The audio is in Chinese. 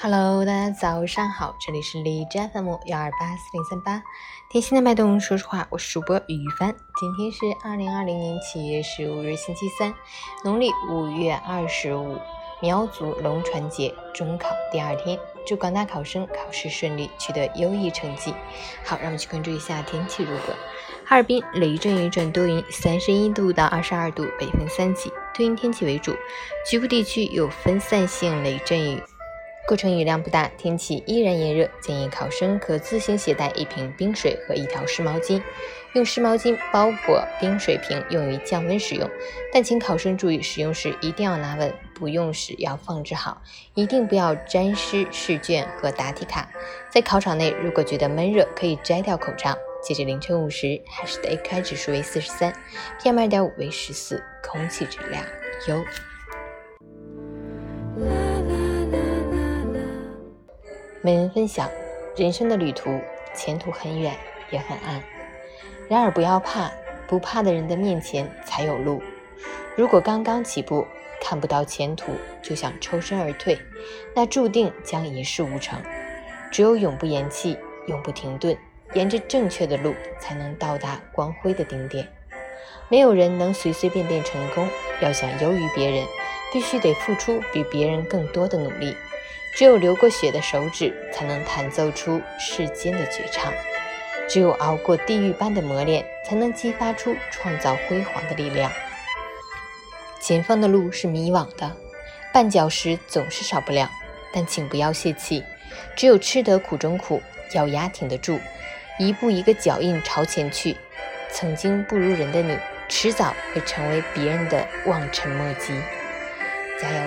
Hello，大家早上好，这里是荔枝 FM 幺二八四零三八，贴心的脉动，说实话，我是主播于帆。今天是二零二零年七月十五日，星期三，农历五月二十五，苗族龙船节中考第二天，祝广大考生考试顺利，取得优异成绩。好，让我们去关注一下天气如何。哈尔滨雷阵雨转多云，三十一度到二十二度，北风三级，多云天气为主，局部地区有分散性雷阵雨。过程雨量不大，天气依然炎热，建议考生可自行携带一瓶冰水和一条湿毛巾，用湿毛巾包裹冰水瓶，用于降温使用。但请考生注意，使用时一定要拿稳，不用时要放置好，一定不要沾湿试卷和答题卡。在考场内，如果觉得闷热，可以摘掉口罩。截至凌晨五时，海市的 AQI 指数为四十三，PM 二点五为十四，空气质量优。每人分享，人生的旅途前途很远，也很暗。然而不要怕，不怕的人的面前才有路。如果刚刚起步，看不到前途，就想抽身而退，那注定将一事无成。只有永不言弃，永不停顿，沿着正确的路，才能到达光辉的顶点。没有人能随随便便成功，要想优于别人，必须得付出比别人更多的努力。只有流过血的手指，才能弹奏出世间的绝唱；只有熬过地狱般的磨练，才能激发出创造辉煌的力量。前方的路是迷惘的，绊脚石总是少不了，但请不要泄气。只有吃得苦中苦，咬牙挺得住，一步一个脚印朝前去。曾经不如人的你，迟早会成为别人的望尘莫及。加油！